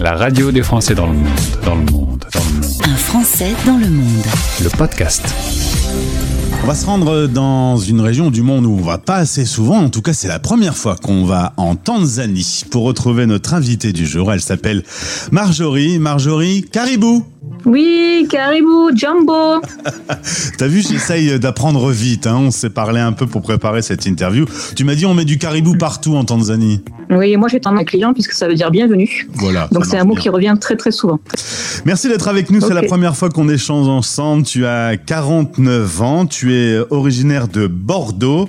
La radio des Français dans le monde, dans le monde, dans le monde. Un Français dans le monde. Le podcast. On va se rendre dans une région du monde où on va pas assez souvent. En tout cas, c'est la première fois qu'on va en Tanzanie pour retrouver notre invitée du jour. Elle s'appelle Marjorie. Marjorie Caribou. Oui, Caribou, Jumbo. T'as vu, j'essaye d'apprendre vite. Hein. On s'est parlé un peu pour préparer cette interview. Tu m'as dit on met du caribou partout en Tanzanie. Oui, moi j'étais un client puisque ça veut dire bienvenue. Voilà. Donc c'est un mot bien. qui revient très très souvent. Merci d'être avec nous. C'est la première fois qu'on échange ensemble. Tu as 49 ans. Tu es originaire de Bordeaux.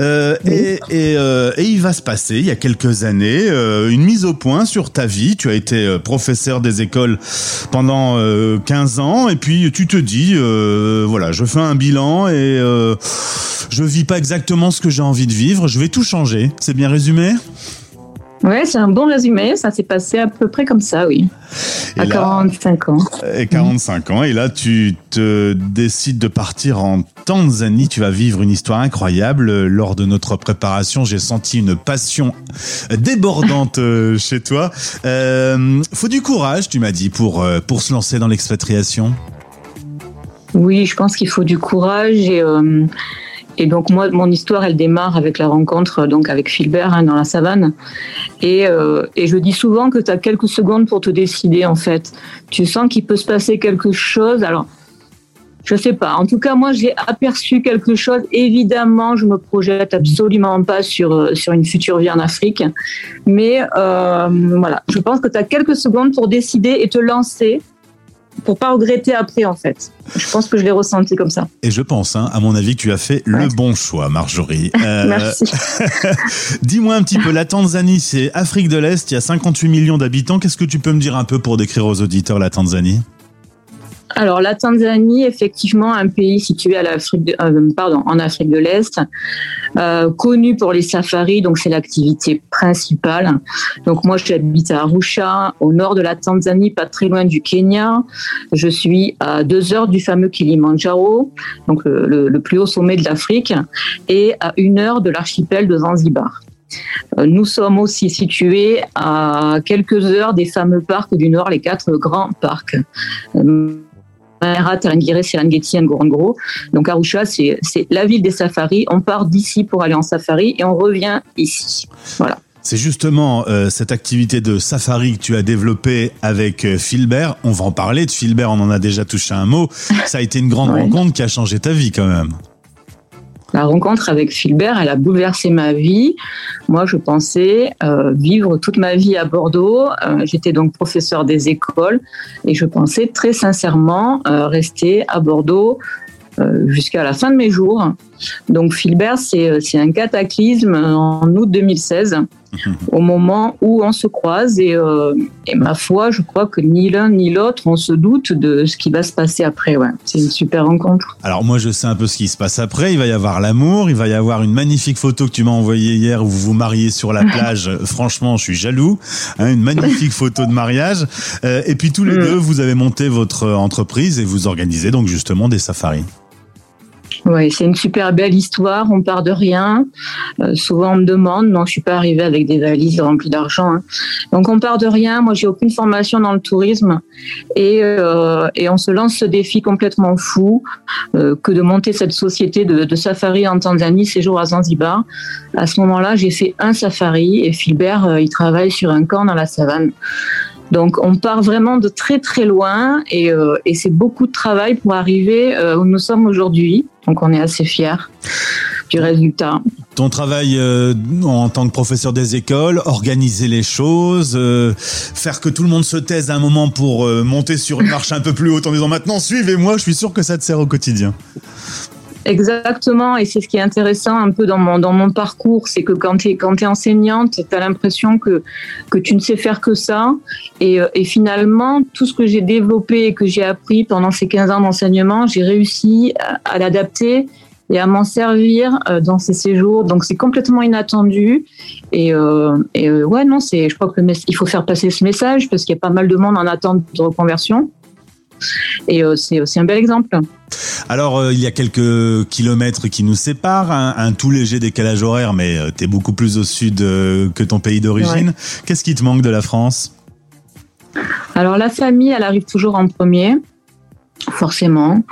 Euh, et, et, euh, et il va se passer, il y a quelques années, euh, une mise au point sur ta vie. Tu as été professeur des écoles pendant 15 ans. Et puis tu te dis, euh, voilà, je fais un bilan et euh, je vis pas exactement ce que j'ai envie de vivre. Je vais tout changer. C'est bien résumé? Ouais, c'est un bon résumé. Ça s'est passé à peu près comme ça, oui. Et à là- 45 ans. et 45 ans. Et là, tu te décides de partir en Tanzanie. Tu vas vivre une histoire incroyable. Lors de notre préparation, j'ai senti une passion débordante euh, chez toi. Euh, faut du courage, tu m'as dit, pour, euh, pour se lancer dans l'expatriation. Oui, je pense qu'il faut du courage et. euh, et donc moi, mon histoire, elle démarre avec la rencontre donc avec Philbert hein, dans la savane. Et, euh, et je dis souvent que tu as quelques secondes pour te décider en fait. Tu sens qu'il peut se passer quelque chose. Alors, je sais pas. En tout cas, moi, j'ai aperçu quelque chose. Évidemment, je me projette absolument pas sur euh, sur une future vie en Afrique, mais euh, voilà. Je pense que tu as quelques secondes pour décider et te lancer pour pas regretter après en fait. Je pense que je l'ai ressenti comme ça. Et je pense, hein, à mon avis, que tu as fait le bon choix, Marjorie. Euh, Merci. Dis-moi un petit peu, la Tanzanie, c'est Afrique de l'Est, il y a 58 millions d'habitants. Qu'est-ce que tu peux me dire un peu pour décrire aux auditeurs la Tanzanie? Alors la Tanzanie, effectivement, un pays situé à euh, en Afrique de l'Est, euh, connu pour les safaris, donc c'est l'activité principale. Donc moi, j'habite à Arusha, au nord de la Tanzanie, pas très loin du Kenya. Je suis à deux heures du fameux Kilimandjaro, donc le, le- le plus haut sommet de l'Afrique, et à une heure de l'archipel de Zanzibar. Euh, Nous sommes aussi situés à quelques heures des fameux parcs du Nord, les quatre grands parcs. Maera, Tarangire, Serengeti, Ngorongoro. Donc Arusha, c'est la ville des safaris. On part d'ici pour aller en safari et on revient ici. Voilà. C'est justement euh, cette activité de safari que tu as développée avec euh, Philbert. On va en parler de Philbert, on en a déjà touché un mot. Ça a été une grande Ouais. rencontre qui a changé ta vie quand même. La rencontre avec Philbert, elle a bouleversé ma vie. Moi, je pensais euh, vivre toute ma vie à Bordeaux. Euh, J'étais donc professeur des écoles et je pensais très sincèrement euh, rester à Bordeaux euh, jusqu'à la fin de mes jours. Donc Philbert, c'est c'est un cataclysme en août 2016, au moment où on se croise et, euh, et ma foi, je crois que ni l'un ni l'autre, on se doute de ce qui va se passer après. Ouais. C'est une super rencontre. Alors moi je sais un peu ce qui se passe après. Il va y avoir l'amour, il va y avoir une magnifique photo que tu m'as envoyée hier où vous vous mariez sur la plage. Franchement, je suis jaloux. Hein, une magnifique photo de mariage. Euh, et puis tous les Mm. deux, vous avez monté votre entreprise et vous organisez donc justement des safaris. Oui, c'est une super belle histoire. On part de rien. Euh, souvent, on me demande. Non, je suis pas arrivée avec des valises remplies d'argent. hein. Donc, on part de rien. Moi, j'ai aucune formation dans le tourisme et, euh, et on se lance ce défi complètement fou euh, que de monter cette société de, de safari en Tanzanie, séjour à Zanzibar. À ce moment-là, j'ai fait un safari et Philbert, il travaille sur un camp dans la savane. Donc, on part vraiment de très très loin et, euh, c'est beaucoup de travail pour arriver euh, où nous sommes aujourd'hui. Donc, on est assez fiers du résultat. Ton travail euh, en tant que professeur des écoles, organiser les choses, faire que tout le monde se taise à un moment pour monter sur une marche un peu plus haute en disant maintenant suivez-moi, je suis sûr que ça te sert au quotidien. Exactement, et c'est ce qui est intéressant un peu dans mon, dans mon parcours, c'est que quand tu es, es enseignante, tu as l'impression que, que tu ne sais faire que ça. Et, euh, et finalement, tout ce que j'ai développé et que j'ai appris pendant ces 15 ans d'enseignement, j'ai réussi à, l'adapter et à m'en servir euh, dans ces séjours. Donc c'est complètement inattendu. Et, euh, euh, ouais, non, je crois que le mess- il faut faire passer ce message parce qu'il y a pas mal de monde en attente de reconversion. Et euh, c'est aussi un bel exemple. Alors, euh, il y a quelques kilomètres qui nous séparent, un, un tout léger décalage horaire, mais tu es beaucoup plus au sud euh, que ton pays d'origine. Qu'est-ce qui te manque de la France? Alors la famille, elle arrive toujours en premier forcément.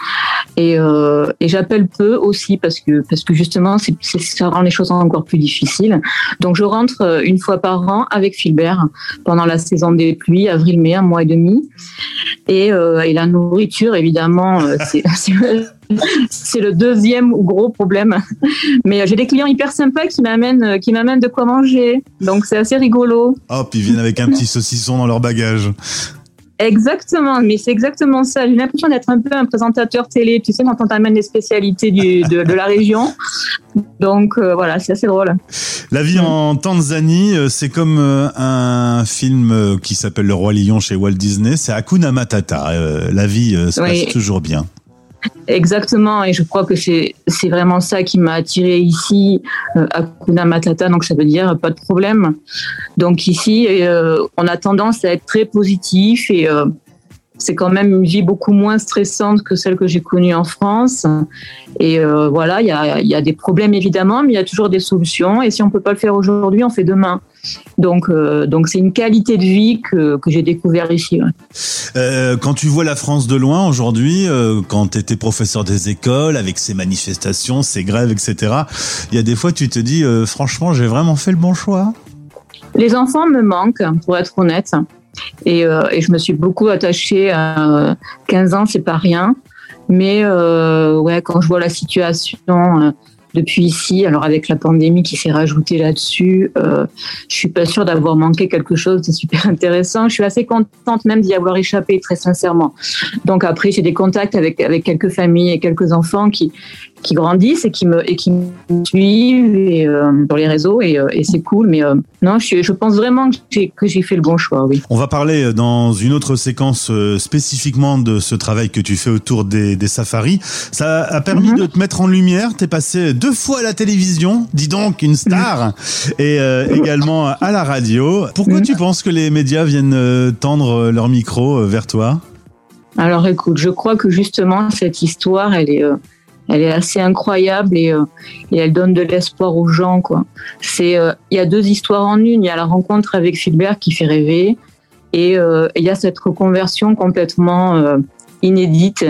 Et, euh, et j'appelle peu aussi parce que parce que justement c'est, ça rend les choses encore plus difficiles. Donc je rentre euh, une fois par an avec Philbert pendant la saison des pluies, avril-mai, un mois et demi. Et, euh, et la nourriture évidemment euh, c'est, c'est le deuxième gros problème. Mais j'ai des clients hyper sympas qui m'amènent, qui m'amènent de quoi manger. Donc c'est assez rigolo. Hop, ils viennent avec un petit saucisson dans leur bagage. Exactement, mais c'est exactement ça. J'ai l'impression d'être un peu un présentateur télé, tu sais, quand on t'amène les spécialités du, de, de, la région. Donc euh, voilà, c'est assez drôle. La vie en Tanzanie, euh, c'est comme euh, un film qui s'appelle Le Roi Lion chez Walt Disney. C'est Hakuna Matata. La vie se oui. passe toujours bien. Exactement, et je crois que c'est vraiment ça qui m'a attiré ici euh, à Kuna Matata, donc ça veut dire pas de problème. Donc ici, euh, on a tendance à être très positif et euh, c'est quand même une vie beaucoup moins stressante que celle que j'ai connue en France. Et euh, voilà, il y a, y a, des problèmes évidemment, mais il y a toujours des solutions. Et si on peut pas le faire aujourd'hui, on fait demain. Donc, euh, donc c'est une qualité de vie que, que j'ai découvert ici. Ouais. Euh, quand tu vois la France de loin aujourd'hui, euh, quand tu étais professeur des écoles, avec ces manifestations, ces grèves, etc., il y a des fois tu te dis, franchement, j'ai vraiment fait le bon choix. Les enfants me manquent, pour être honnête. Et, euh, et, je me suis beaucoup attachée à 15 ans, c'est pas rien. Mais euh, ouais, quand je vois la situation euh, depuis ici, alors avec la pandémie qui s'est rajoutée là-dessus, je suis pas sûre d'avoir manqué quelque chose de super intéressant. Je suis assez contente même d'y avoir échappé, très sincèrement. Donc après, j'ai des contacts avec avec quelques familles et quelques enfants qui qui grandissent et qui me et qui me suivent et, euh, sur les réseaux et, euh, et c'est cool mais euh, non je, je, pense vraiment que j'ai fait le bon choix oui on va parler dans une autre séquence spécifiquement de ce travail que tu fais autour des, des safaris ça a permis mm -hmm. de te mettre en lumière t'es passé deux fois à la télévision dis donc une star -hmm. et euh, également à la radio pourquoi mm -hmm. tu penses que les médias viennent tendre leur micro vers toi? Alors écoute je crois que justement cette histoire elle est elle est assez incroyable et, euh, et elle donne de l'espoir aux gens quoi. C'est euh, il y a deux histoires en une, il y a la rencontre avec Philbert qui fait rêver et euh, il y a cette reconversion complètement inédite.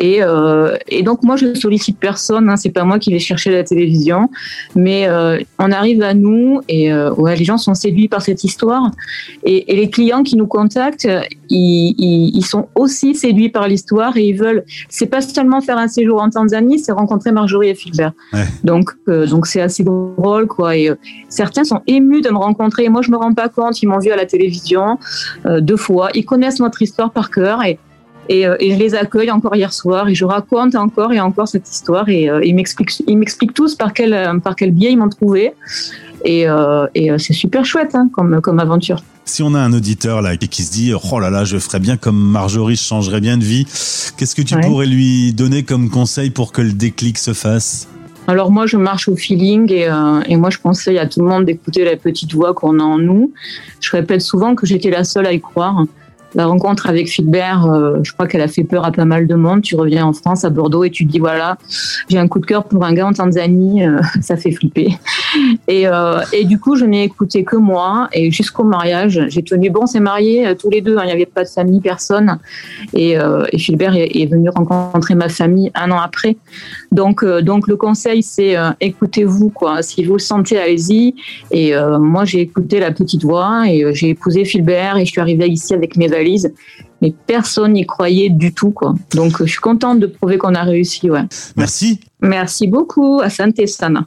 Et, euh, et, donc moi je sollicite personne, hein, c'est pas moi qui vais chercher la télévision, mais euh, on arrive à nous et euh, ouais, les gens sont séduits par cette histoire et, et les clients qui nous contactent, ils, ils, ils sont aussi séduits par l'histoire et ils veulent, c'est pas seulement faire un séjour en Tanzanie, c'est rencontrer Marjorie et Philbert. Ouais. Donc donc c'est assez drôle quoi. Et certains sont émus de me rencontrer. Et moi je me rends pas compte, ils m'ont vu à la télévision deux fois, ils connaissent notre histoire par cœur et et, euh, et, je les accueille encore hier soir et je raconte encore et encore cette histoire et euh, ils m'expliquent ils m'expliquent tous par quel par quel biais ils m'ont trouvé et, euh, et c'est super chouette hein, comme comme aventure. Si on a un auditeur là qui se dit oh là là je ferais bien comme Marjorie je changerais bien de vie qu'est-ce que tu ouais. pourrais lui donner comme conseil pour que le déclic se fasse? Alors moi, je marche au feeling et, euh, et moi, je conseille à tout le monde d'écouter la petite voix qu'on a en nous. Je répète souvent que j'étais la seule à y croire la rencontre avec Philbert, euh, je crois qu'elle a fait peur à pas mal de monde. Tu reviens en France, à Bordeaux, et tu dis voilà, j'ai un coup de cœur pour un gars en Tanzanie, euh, ça fait flipper. Et, euh, et du coup, je n'ai écouté que moi, et jusqu'au mariage, j'ai tenu bon, c'est marié euh, tous les deux, hein, il n'y avait pas de famille, personne. Et, euh, et Philbert est, est, venu rencontrer ma famille un an après. Donc, euh, donc le conseil, c'est écoutez-vous, quoi. Si vous le sentez, allez-y. Et moi, j'ai écouté la petite voix, et j'ai épousé Philbert, et je suis arrivée ici avec mes valise mais personne n'y croyait du tout quoi. Donc je suis contente de prouver qu'on a réussi ouais. Merci. Merci beaucoup à Santé Sana.